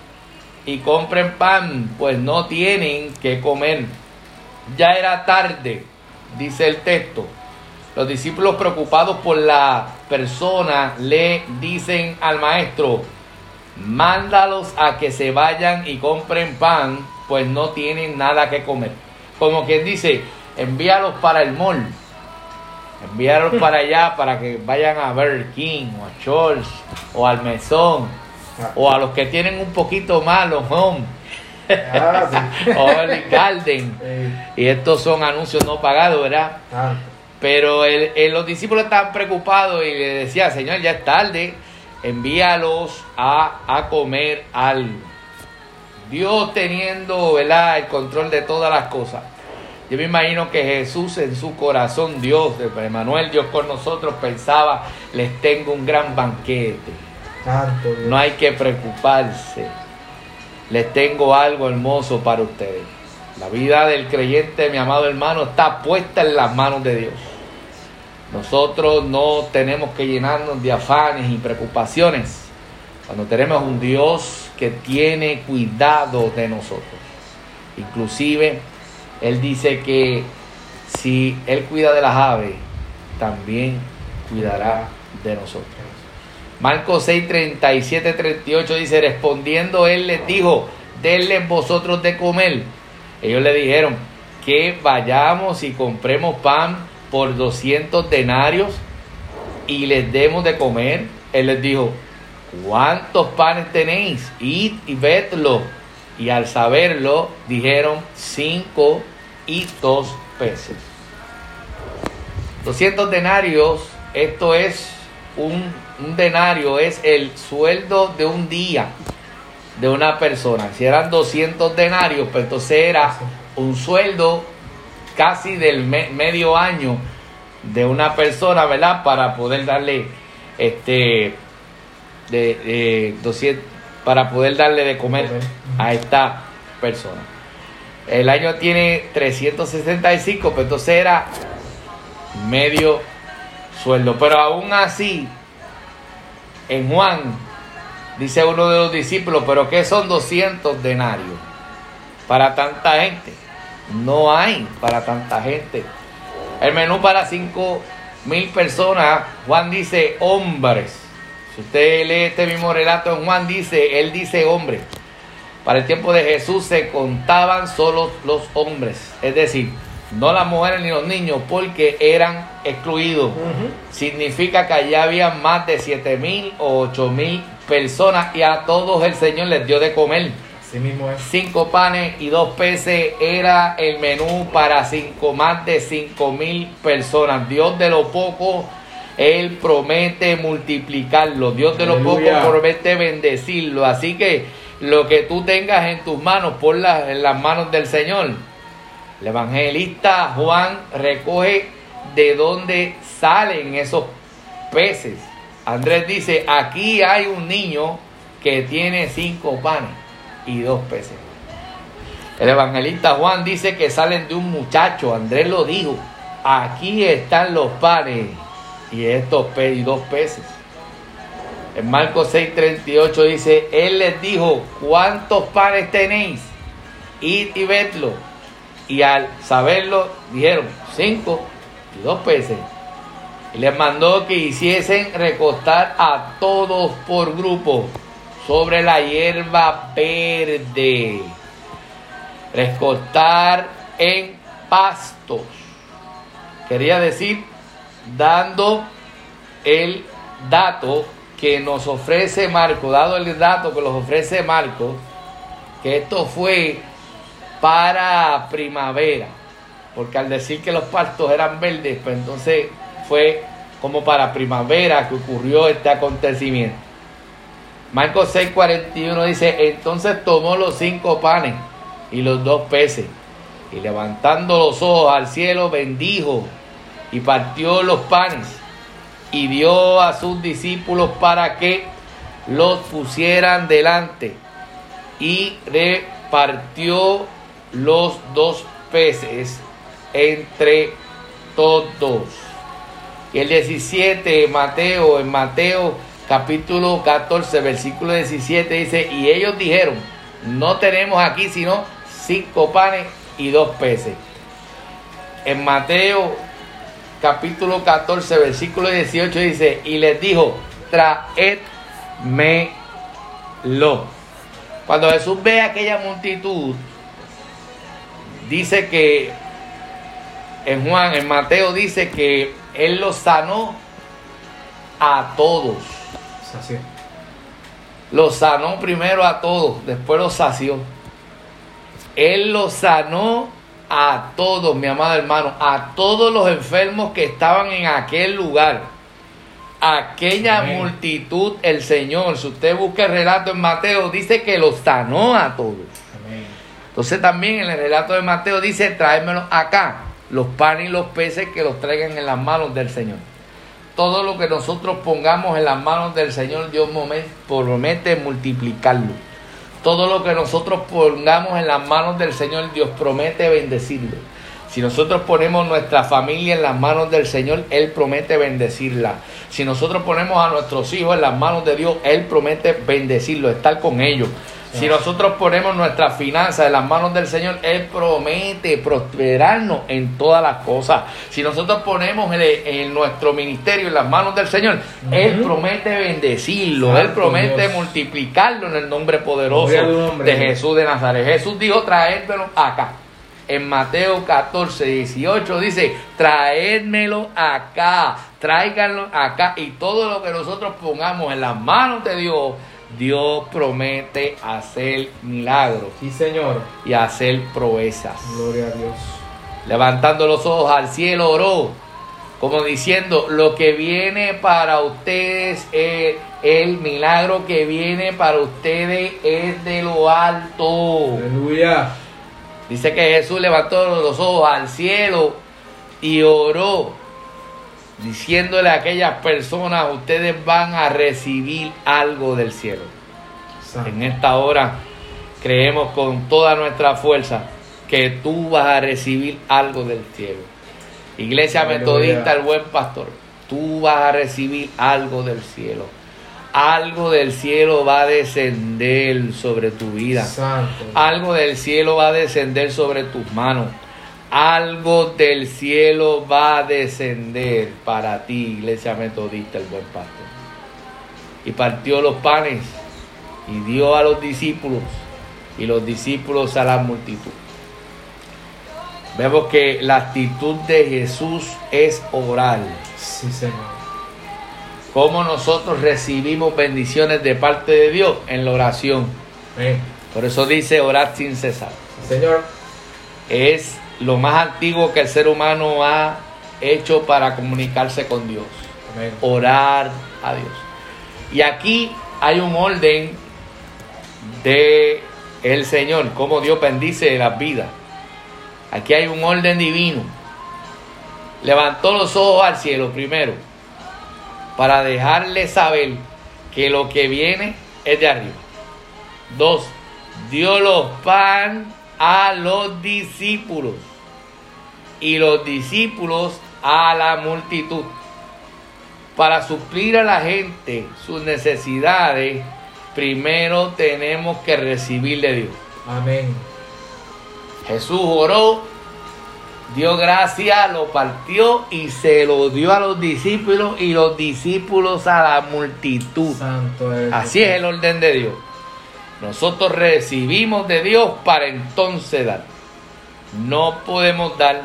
y compren pan, pues no tienen que comer. Ya era tarde, dice el texto. Los discípulos preocupados por la persona le dicen al maestro, mándalos a que se vayan y compren pan, pues no tienen nada que comer. Como quien dice, envíalos para el mall, envíalos para allá para que vayan a Burger King o a Charles o al mesón o a los que tienen un poquito más, los home. Ah, o el Garden. Y estos son anuncios no pagados, ¿verdad? Pero los discípulos estaban preocupados y le decía, Señor, ya es tarde, envíalos a, a comer algo. Dios teniendo ¿verdad? el control de todas las cosas. Yo me imagino que Jesús en su corazón, Dios, Emanuel, Dios con nosotros, pensaba, les tengo un gran banquete no hay que preocuparse. Les tengo algo hermoso para ustedes. La vida del creyente, mi amado hermano, está puesta en las manos de Dios. Nosotros no tenemos que llenarnos de afanes y preocupaciones cuando tenemos un Dios que tiene cuidado de nosotros. Inclusive, Él dice que si Él cuida de las aves, también cuidará de nosotros. Marcos 6, 37, 38 dice, respondiendo él les dijo, denle vosotros de comer. Ellos le dijeron, que vayamos y compremos pan por 200 denarios y les demos de comer. Él les dijo, ¿cuántos panes tenéis? Id y vedlo. Y al saberlo, dijeron, cinco y dos peces. 200 denarios, esto es un un denario es el sueldo de un día de una persona. Si eran 200 denarios, pues entonces era un sueldo casi del medio año de una persona, ¿verdad? Para poder darle este de, 200 para poder darle de comer a esta persona. El año tiene 365, pues entonces era medio sueldo, pero aún así en Juan, dice uno de los discípulos, pero ¿qué son 200 denarios para tanta gente? No hay para tanta gente. El menú para 5 mil personas, Juan dice hombres. Si usted lee este mismo relato en Juan, dice, él dice hombres. Para el tiempo de Jesús se contaban solo los hombres. Es decir, no las mujeres ni los niños, porque eran excluidos. Significa que allá había más de siete mil o ocho mil personas y a todos el Señor les dio de comer. mismo Cinco panes y dos peces era el menú para cinco, más de cinco mil personas. Dios de lo poco, Él promete multiplicarlo. Dios de lo poco promete bendecirlo. Así que lo que tú tengas en tus manos, ponlas en las manos del Señor el evangelista Juan recoge de dónde salen esos peces. Andrés dice, aquí hay un niño que tiene cinco panes y dos peces. El evangelista Juan dice que salen de un muchacho, Andrés lo dijo, aquí están los panes y estos y dos peces. En Marcos 6:38 dice, Él les dijo, ¿cuántos panes tenéis? Id y vedlo. Y al saberlo, dijeron, cinco y dos peces. Y les mandó que hiciesen recostar a todos por grupo sobre la hierba verde. Recostar en pastos. Quería decir, dando el dato que nos ofrece Marco, dado el dato que nos ofrece Marco, que esto fue para primavera, porque al decir que los pastos eran verdes, pues entonces fue como para primavera que ocurrió este acontecimiento. Marcos 6:41 dice, entonces tomó los cinco panes y los dos peces, y levantando los ojos al cielo, bendijo y partió los panes y dio a sus discípulos para que los pusieran delante y repartió los dos peces entre todos. Y el 17, Mateo, en Mateo capítulo 14, versículo 17 dice, y ellos dijeron, no tenemos aquí sino cinco panes y dos peces. En Mateo capítulo 14, versículo 18 dice, y les dijo, traédmelo. Cuando Jesús ve aquella multitud, dice que en Juan, en Mateo dice que Él los sanó a todos. Los sanó primero a todos, después los sació. Él los sanó a todos, mi amado hermano, a todos los enfermos que estaban en aquel lugar. Aquella multitud, el Señor, si usted busca el relato en Mateo, dice que los sanó a todos. Entonces también en el relato de Mateo dice, tráemelo acá, los panes y los peces que los traigan en las manos del Señor. Todo lo que nosotros pongamos en las manos del Señor, Dios promete multiplicarlo. Todo lo que nosotros pongamos en las manos del Señor, Dios promete bendecirlo. Si nosotros ponemos nuestra familia en las manos del Señor, Él promete bendecirla. Si nosotros ponemos a nuestros hijos en las manos de Dios, Él promete bendecirlo, estar con ellos. Si nosotros ponemos nuestras finanzas en las manos del Señor, Él promete prosperarnos en todas las cosas. Si nosotros ponemos en, nuestro ministerio en las manos del Señor, Él promete bendecirlo, Él promete multiplicarlo en el nombre poderoso de Jesús de Nazaret. Jesús dijo, traédmelo acá. En Mateo 14, 18 dice, traédmelo acá, tráiganlo acá. Y todo lo que nosotros pongamos en las manos de Dios, Dios promete hacer milagros. Sí, Señor. Y hacer proezas. Gloria a Dios. Levantando los ojos al cielo, oró, como diciendo, lo que viene para ustedes es el milagro que viene para ustedes es de lo alto. Aleluya. Dice que Jesús levantó los ojos al cielo y oró diciéndole a aquellas personas, ustedes van a recibir algo del cielo. En esta hora creemos con toda nuestra fuerza que tú vas a recibir algo del cielo. Iglesia Metodista, el buen pastor, tú vas a recibir algo del cielo. Algo del cielo va a descender sobre tu vida. Algo del cielo va a descender sobre tus manos algo del cielo va a descender para ti, iglesia metodista, el buen pastor. Y partió los panes y dio a los discípulos y los discípulos a la multitud. Vemos que la actitud de Jesús es oral. Sí, Señor. Cómo nosotros recibimos bendiciones de parte de Dios en la oración. Por eso dice orar sin cesar. Señor. Es lo más antiguo que el ser humano ha hecho para comunicarse con Dios. Orar a Dios. Y aquí hay un orden de el Señor, como Dios bendice las vidas. Aquí hay un orden divino. Levantó los ojos al cielo primero para dejarle saber que lo que viene es de arriba. Dos, dio los pan a los discípulos y los discípulos a la multitud. para suplir a la gente sus necesidades, primero tenemos que recibir de Dios. Amén. Jesús oró, dio gracia, lo partió y se lo dio a los discípulos y los discípulos a la multitud. Santo Así es el orden de Dios. Nosotros recibimos de Dios para entonces dar. No podemos dar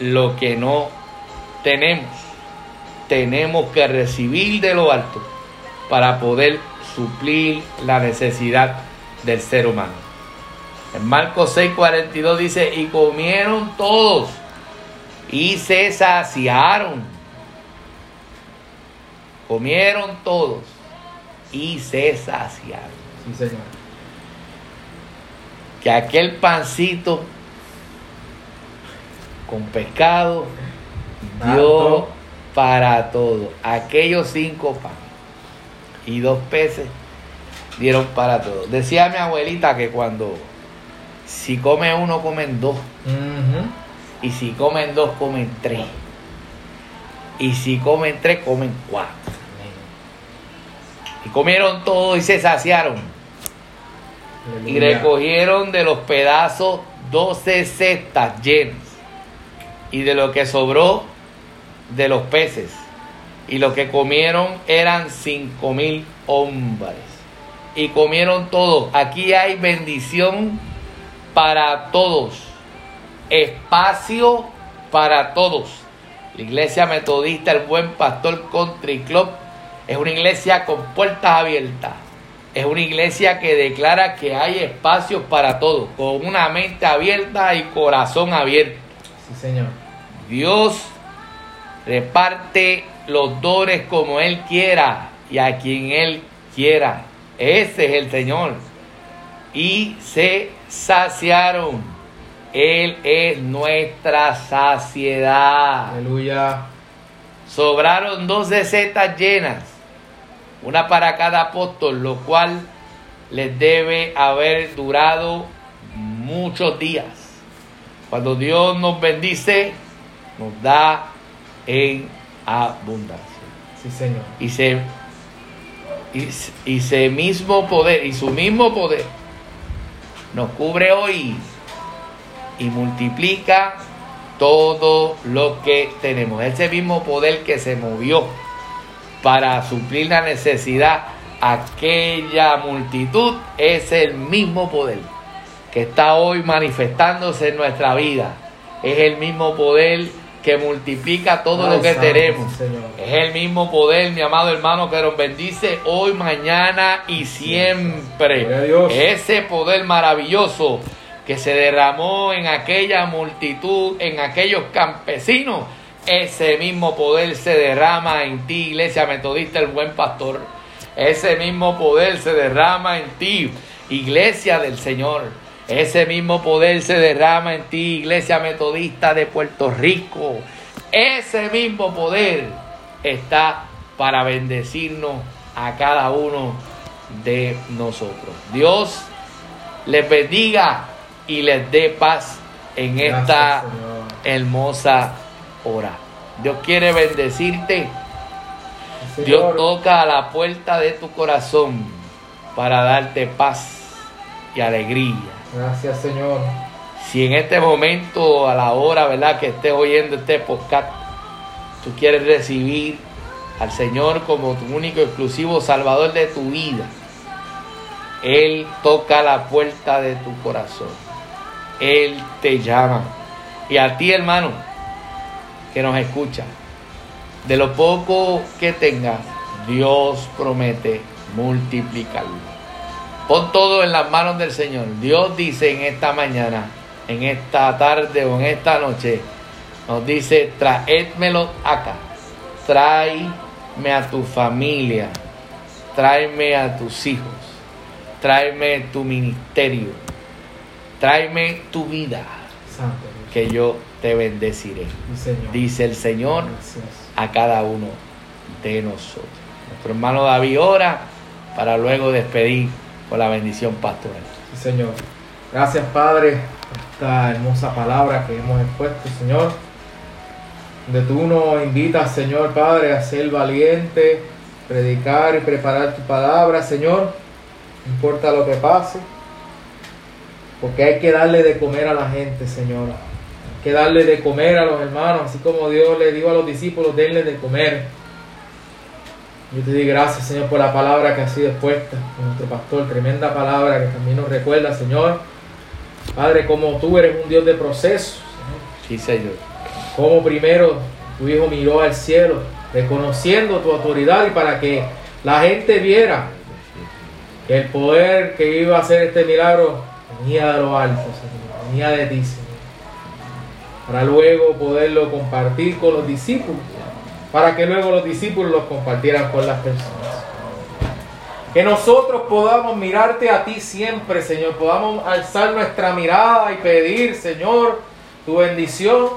lo que no tenemos. Tenemos que recibir de lo alto para poder suplir la necesidad del ser humano. En Marcos 6:42 dice, y comieron todos y se saciaron. Comieron todos y se saciaron. Sí, Señor. Que aquel pancito con pescado dio para todo. Aquellos cinco panes y dos peces dieron para todo. Decía mi abuelita que cuando si come uno comen dos y si comen dos comen tres y si comen tres comen cuatro. Y comieron todo y se saciaron. Y recogieron de los pedazos doce cestas llenas. Y de lo que sobró de los peces. Y lo que comieron eran cinco mil hombres. Y comieron todos. Aquí hay bendición para todos. Espacio para todos. La iglesia metodista, el buen pastor Country Club, es una iglesia con puertas abiertas. Es una iglesia que declara que hay espacios para todos, con una mente abierta y corazón abierto. Sí, Señor. Dios reparte los dones como Él quiera y a quien Él quiera. Ese es el Señor. Y se saciaron. Él es nuestra saciedad. Aleluya. Sobraron doce setas llenas, una para cada apóstol, lo cual les debe haber durado muchos días. Cuando Dios nos bendice, nos da en abundancia. Sí, Señor. Y se, y, y se mismo poder, y su mismo poder, nos cubre hoy y multiplica todo lo que tenemos. Ese mismo poder que se movió para suplir la necesidad aquella multitud es el mismo poder que está hoy manifestándose en nuestra vida. Es el mismo poder que multiplica todo Ay, lo que santo, tenemos. Señor. Es el mismo poder, mi amado hermano, que nos bendice hoy, mañana y siempre. Ese poder maravilloso que se derramó en aquella multitud, en aquellos campesinos, ese mismo poder se derrama en ti, iglesia metodista, el buen pastor. Ese mismo poder se derrama en ti, iglesia del Señor. Ese mismo poder se derrama en ti, iglesia metodista de Puerto Rico. Ese mismo poder está para bendecirnos a cada uno de nosotros. Dios les bendiga y les dé paz en Gracias, esta Señor. hermosa hora. Dios quiere bendecirte. Dios toca a la puerta de tu corazón para darte paz y alegría. Gracias, Señor. Si en este momento, a la hora, ¿verdad?, que estés oyendo este podcast, tú quieres recibir al Señor como tu único exclusivo Salvador de tu vida, Él toca la puerta de tu corazón. Él te llama. Y a ti, hermano, que nos escucha, de lo poco que tengas, Dios promete multiplicarlo. Pon todo en las manos del Señor. Dios dice en esta mañana, en esta tarde o en esta noche, nos dice, traédmelo acá. Tráeme a tu familia. Tráeme a tus hijos. Tráeme tu ministerio. Tráeme tu vida, que yo te bendeciré. Dice el Señor a cada uno de nosotros. Nuestro hermano David ora para luego despedir con la bendición pastoral. Sí, Señor. Gracias, Padre, por esta hermosa palabra que hemos expuesto, Señor. donde tú nos invitas, Señor Padre, a ser valiente, predicar y preparar tu palabra, Señor, no importa lo que pase, porque hay que darle de comer a la gente, Señor, hay que darle de comer a los hermanos, así como Dios le dijo a los discípulos, denle de comer. Yo te doy gracias, Señor, por la palabra que ha sido expuesta por nuestro pastor, tremenda palabra que también nos recuerda, Señor, Padre, como tú eres un Dios de procesos, Sí, Señor. como primero tu hijo miró al cielo, reconociendo tu autoridad y para que la gente viera que el poder que iba a hacer este milagro venía de lo alto, Señor, venía de ti, Señor. Para luego poderlo compartir con los discípulos, para que luego los discípulos los compartieran con las personas. Que nosotros podamos mirarte a ti siempre, Señor. Podamos alzar nuestra mirada y pedir, Señor, tu bendición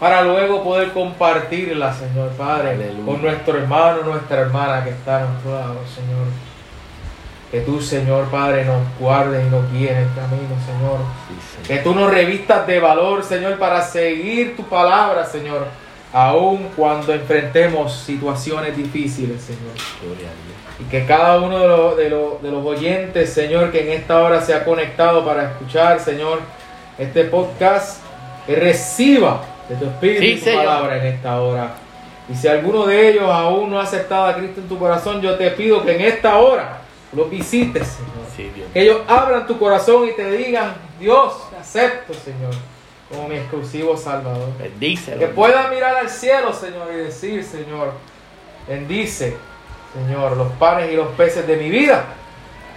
para luego poder compartirla, Señor Padre, Aleluya. con nuestro hermano, nuestra hermana que está a nuestro lado, Señor. Que tú, Señor Padre, nos guardes y nos guíes en el camino, Señor. Sí, Que tú nos revistas de valor, Señor, para seguir tu palabra, Señor. Aun cuando enfrentemos situaciones difíciles, Señor. Gloria a Dios. Y que cada uno de los, de, los, de los oyentes, Señor, que en esta hora se ha conectado para escuchar, Señor, este podcast, que reciba de tu Espíritu Sí, tu Señor. palabra en esta hora. Y si alguno de ellos aún no ha aceptado a Cristo en tu corazón, yo te pido que en esta hora los visites, Señor. Sí. Que ellos abran tu corazón y te digan, Dios, te acepto, Señor, como mi exclusivo Salvador. Bendícelo. Que puedan mirar al cielo, Señor, y decir, Señor, bendice, Señor, los panes y los peces de mi vida,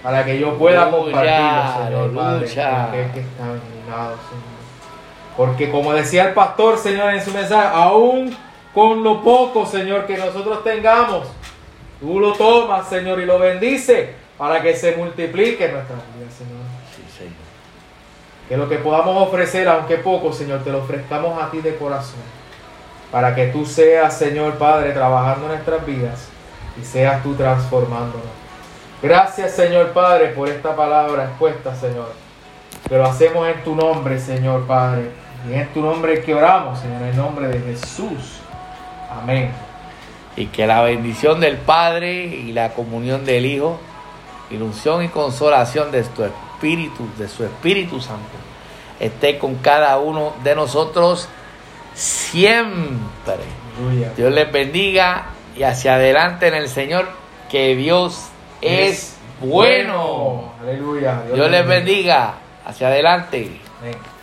para que yo pueda Aleluya, compartirlos, Señor, Padre, aleluya. con aquel que está indignado, Señor. Porque como decía el pastor, Señor, en su mensaje, aún con lo poco, Señor, que nosotros tengamos, tú lo tomas, Señor, y lo bendice para que se multiplique Señor. Sí, Señor. Que lo que podamos ofrecer, aunque poco, Señor, te lo ofrezcamos a ti de corazón. Para que tú seas, Señor Padre, trabajando nuestras vidas y seas tú transformándonos. Gracias, Señor Padre, por esta palabra expuesta, Señor. Que lo hacemos en tu nombre, Señor Padre. Y en tu nombre que oramos, Señor, en el nombre de Jesús. Amén. Y que la bendición del Padre y la comunión del Hijo, ilusión y consolación de tu Espíritu, de su Espíritu Santo, esté con cada uno de nosotros siempre. Dios les bendiga y hacia adelante en el Señor, que Dios es bueno. Aleluya. Dios les bendiga. Hacia adelante. Amén.